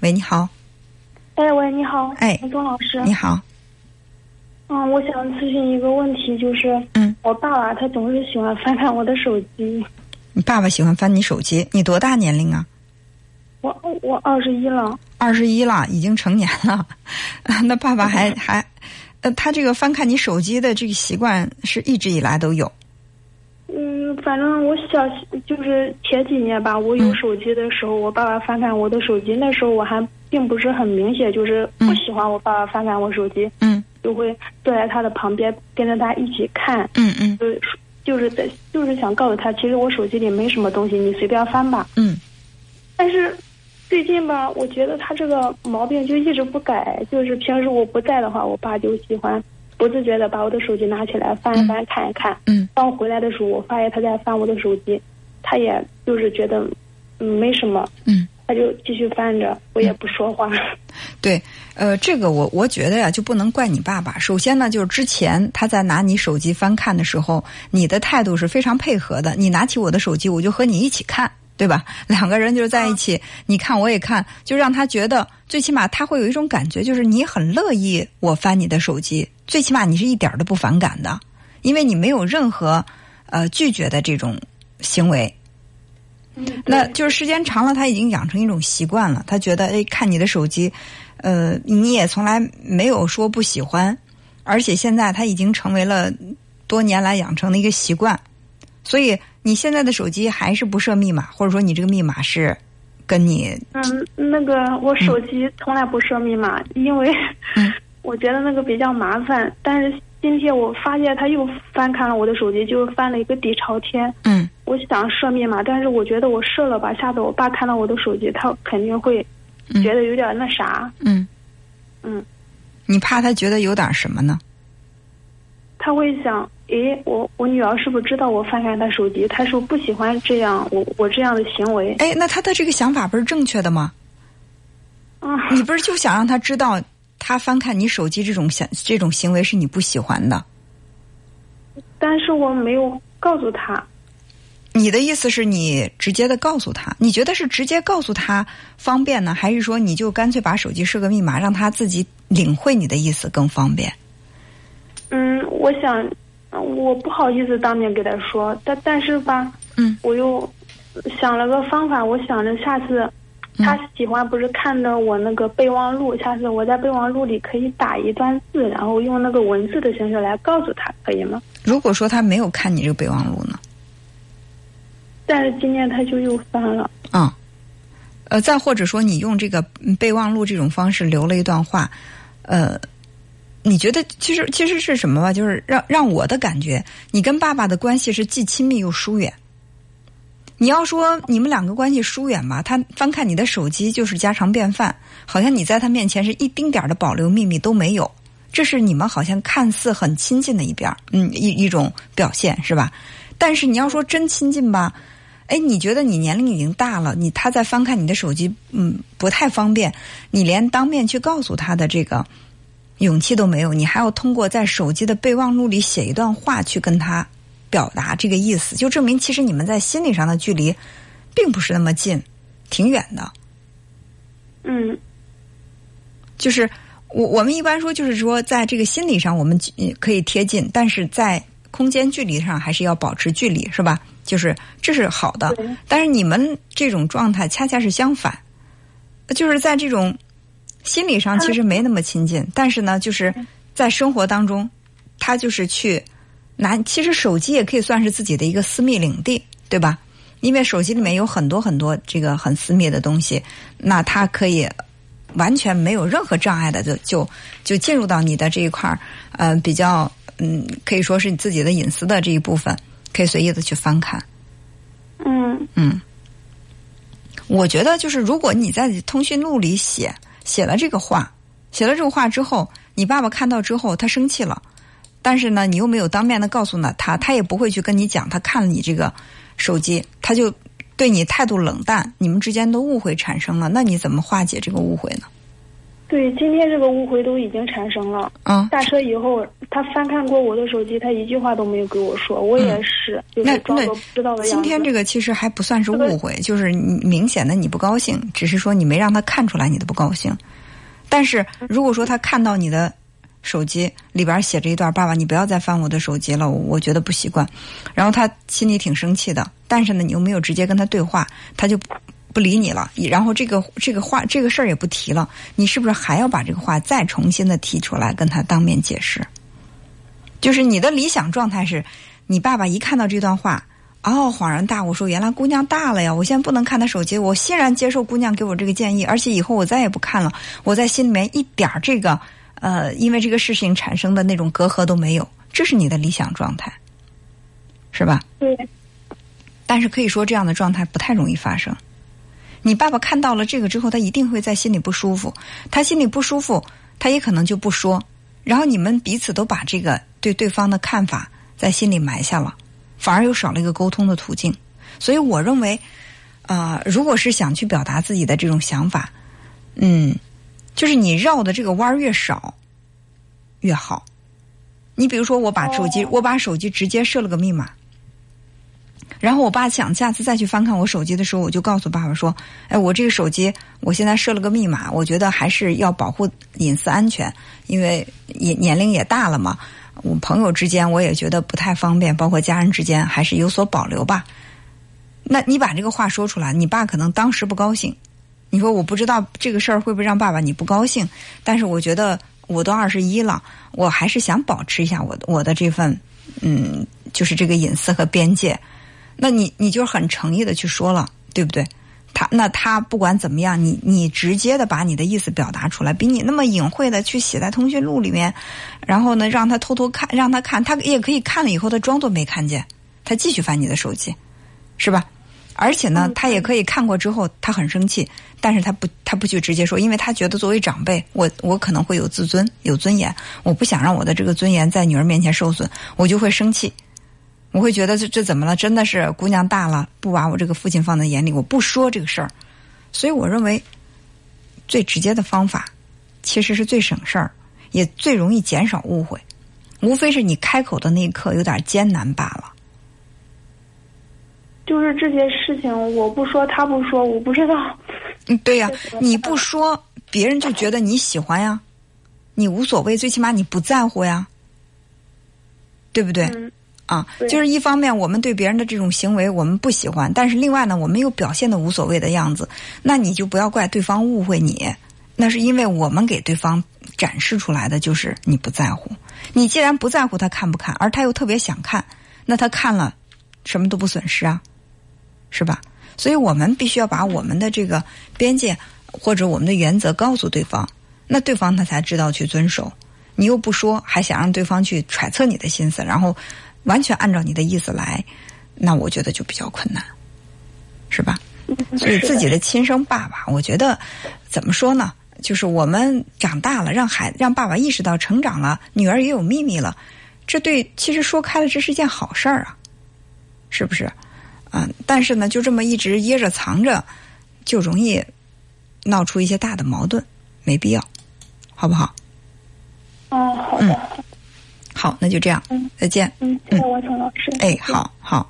喂，你好。哎，喂，你好。哎，钟老师。你好。嗯，我想咨询一个问题，就是，嗯，我爸爸他总是喜欢翻看我的手机。你爸爸喜欢翻你手机？你多大年龄啊？我我二十一了。二十一了，已经成年了。那爸爸还还，呃，他这个翻看你手机的这个习惯是一直以来都有。嗯，反正我小就是前几年吧，我有手机的时候，我爸爸翻看我的手机，那时候我还并不是很明显，就是不喜欢我爸爸翻看我手机。嗯。就会坐在他的旁边，跟着他一起看。嗯嗯。就是就是在就是想告诉他，其实我手机里没什么东西，你随便翻吧。嗯。但是最近吧，我觉得他这个毛病就一直不改。就是平时我不在的话，我爸就喜欢不自觉的把我的手机拿起来翻一翻看一看。嗯。当我回来的时候，我发现他在翻我的手机，他也就是觉得嗯没什么。嗯。他就继续翻着，我也不说话。对，呃，这个我我觉得呀，就不能怪你爸爸。首先呢，就是之前他在拿你手机翻看的时候，你的态度是非常配合的。你拿起我的手机，我就和你一起看，对吧？两个人就是在一起，你看我也看，就让他觉得，最起码他会有一种感觉，就是你很乐意我翻你的手机。最起码你是一点都不反感的，因为你没有任何呃拒绝的这种行为。那就是时间长了，他已经养成一种习惯了。他觉得，哎，看你的手机，呃，你也从来没有说不喜欢，而且现在他已经成为了多年来养成的一个习惯。所以你现在的手机还是不设密码，或者说你这个密码是跟你……嗯，那个我手机从来不设密码，因为我觉得那个比较麻烦。但是今天我发现他又翻看了我的手机，就翻了一个底朝天。嗯。我想设密码，但是我觉得我设了吧，下次我爸看到我的手机，他肯定会觉得有点那啥。嗯，嗯，你怕他觉得有点什么呢？他会想，诶，我我女儿是不是知道我翻看她手机？他说不喜欢这样，我我这样的行为。哎，那他的这个想法不是正确的吗？啊，你不是就想让他知道，他翻看你手机这种想这种行为是你不喜欢的？但是我没有告诉他。你的意思是你直接的告诉他？你觉得是直接告诉他方便呢，还是说你就干脆把手机设个密码，让他自己领会你的意思更方便？嗯，我想，我不好意思当面给他说，但但是吧，嗯，我又想了个方法，我想着下次他喜欢不是看的我那个备忘录，下次我在备忘录里可以打一段字，然后用那个文字的形式来告诉他，可以吗？如果说他没有看你这个备忘录呢？但是今天他就又翻了。嗯，呃，再或者说你用这个备忘录这种方式留了一段话，呃，你觉得其实其实是什么吧？就是让让我的感觉，你跟爸爸的关系是既亲密又疏远。你要说你们两个关系疏远吧，他翻看你的手机就是家常便饭，好像你在他面前是一丁点儿的保留秘密都没有，这是你们好像看似很亲近的一边嗯，一一种表现是吧？但是你要说真亲近吧。哎，你觉得你年龄已经大了，你他在翻看你的手机，嗯，不太方便。你连当面去告诉他的这个勇气都没有，你还要通过在手机的备忘录里写一段话去跟他表达这个意思，就证明其实你们在心理上的距离并不是那么近，挺远的。嗯，就是我我们一般说，就是说在这个心理上我们可以贴近，但是在空间距离上还是要保持距离，是吧？就是这是好的，但是你们这种状态恰恰是相反，就是在这种心理上其实没那么亲近，但是呢，就是在生活当中，他就是去拿，其实手机也可以算是自己的一个私密领地，对吧？因为手机里面有很多很多这个很私密的东西，那它可以完全没有任何障碍的就就就进入到你的这一块儿，呃，比较嗯，可以说是你自己的隐私的这一部分。可以随意的去翻看，嗯嗯，我觉得就是如果你在通讯录里写写了这个话，写了这个话之后，你爸爸看到之后他生气了，但是呢，你又没有当面的告诉呢他，他也不会去跟你讲他看了你这个手机，他就对你态度冷淡，你们之间的误会产生了，那你怎么化解这个误会呢？对，今天这个误会都已经产生了。嗯，下车以后，他翻看过我的手机，他一句话都没有给我说，我也是，就是装作不知道的样子。今天这个其实还不算是误会，就是明显的你不高兴，只是说你没让他看出来你的不高兴。但是如果说他看到你的手机里边写着一段“爸爸，你不要再翻我的手机了，我觉得不习惯”，然后他心里挺生气的，但是呢，你又没有直接跟他对话，他就。不理你了，然后这个这个话这个事儿也不提了，你是不是还要把这个话再重新的提出来跟他当面解释？就是你的理想状态是，你爸爸一看到这段话，哦，恍然大悟，说原来姑娘大了呀，我现在不能看她手机，我欣然接受姑娘给我这个建议，而且以后我再也不看了，我在心里面一点这个呃，因为这个事情产生的那种隔阂都没有，这是你的理想状态，是吧？对。但是可以说这样的状态不太容易发生。你爸爸看到了这个之后，他一定会在心里不舒服。他心里不舒服，他也可能就不说。然后你们彼此都把这个对对方的看法在心里埋下了，反而又少了一个沟通的途径。所以我认为，啊，如果是想去表达自己的这种想法，嗯，就是你绕的这个弯儿越少越好。你比如说，我把手机，我把手机直接设了个密码。然后我爸想下次再去翻看我手机的时候，我就告诉爸爸说：“哎，我这个手机我现在设了个密码，我觉得还是要保护隐私安全，因为也年龄也大了嘛。我朋友之间我也觉得不太方便，包括家人之间还是有所保留吧。”那你把这个话说出来，你爸可能当时不高兴。你说我不知道这个事儿会不会让爸爸你不高兴，但是我觉得我都二十一了，我还是想保持一下我我的这份嗯，就是这个隐私和边界。那你你就很诚意的去说了，对不对？他那他不管怎么样，你你直接的把你的意思表达出来，比你那么隐晦的去写在通讯录里面，然后呢让他偷偷看，让他看，他也可以看了以后他装作没看见，他继续翻你的手机，是吧？而且呢，他也可以看过之后他很生气，但是他不他不去直接说，因为他觉得作为长辈，我我可能会有自尊有尊严，我不想让我的这个尊严在女儿面前受损，我就会生气。我会觉得这这怎么了？真的是姑娘大了，不把我这个父亲放在眼里，我不说这个事儿。所以我认为最直接的方法，其实是最省事儿，也最容易减少误会。无非是你开口的那一刻有点艰难罢了。就是这些事情，我不说，他不说，我不知道。嗯，对呀，你不说，别人就觉得你喜欢呀，你无所谓，最起码你不在乎呀，对不对？嗯啊，就是一方面我们对别人的这种行为我们不喜欢，但是另外呢，我们又表现的无所谓的样子，那你就不要怪对方误会你，那是因为我们给对方展示出来的就是你不在乎。你既然不在乎他看不看，而他又特别想看，那他看了什么都不损失啊，是吧？所以我们必须要把我们的这个边界或者我们的原则告诉对方，那对方他才知道去遵守。你又不说，还想让对方去揣测你的心思，然后。完全按照你的意思来，那我觉得就比较困难，是吧？所以自己的亲生爸爸，我觉得怎么说呢？就是我们长大了，让孩让爸爸意识到成长了，女儿也有秘密了，这对其实说开了，这是一件好事儿啊，是不是？嗯，但是呢，就这么一直掖着藏着，就容易闹出一些大的矛盾，没必要，好不好？哦，好的。好，那就这样。嗯，再见。嗯，谢谢王成老师。哎，好好。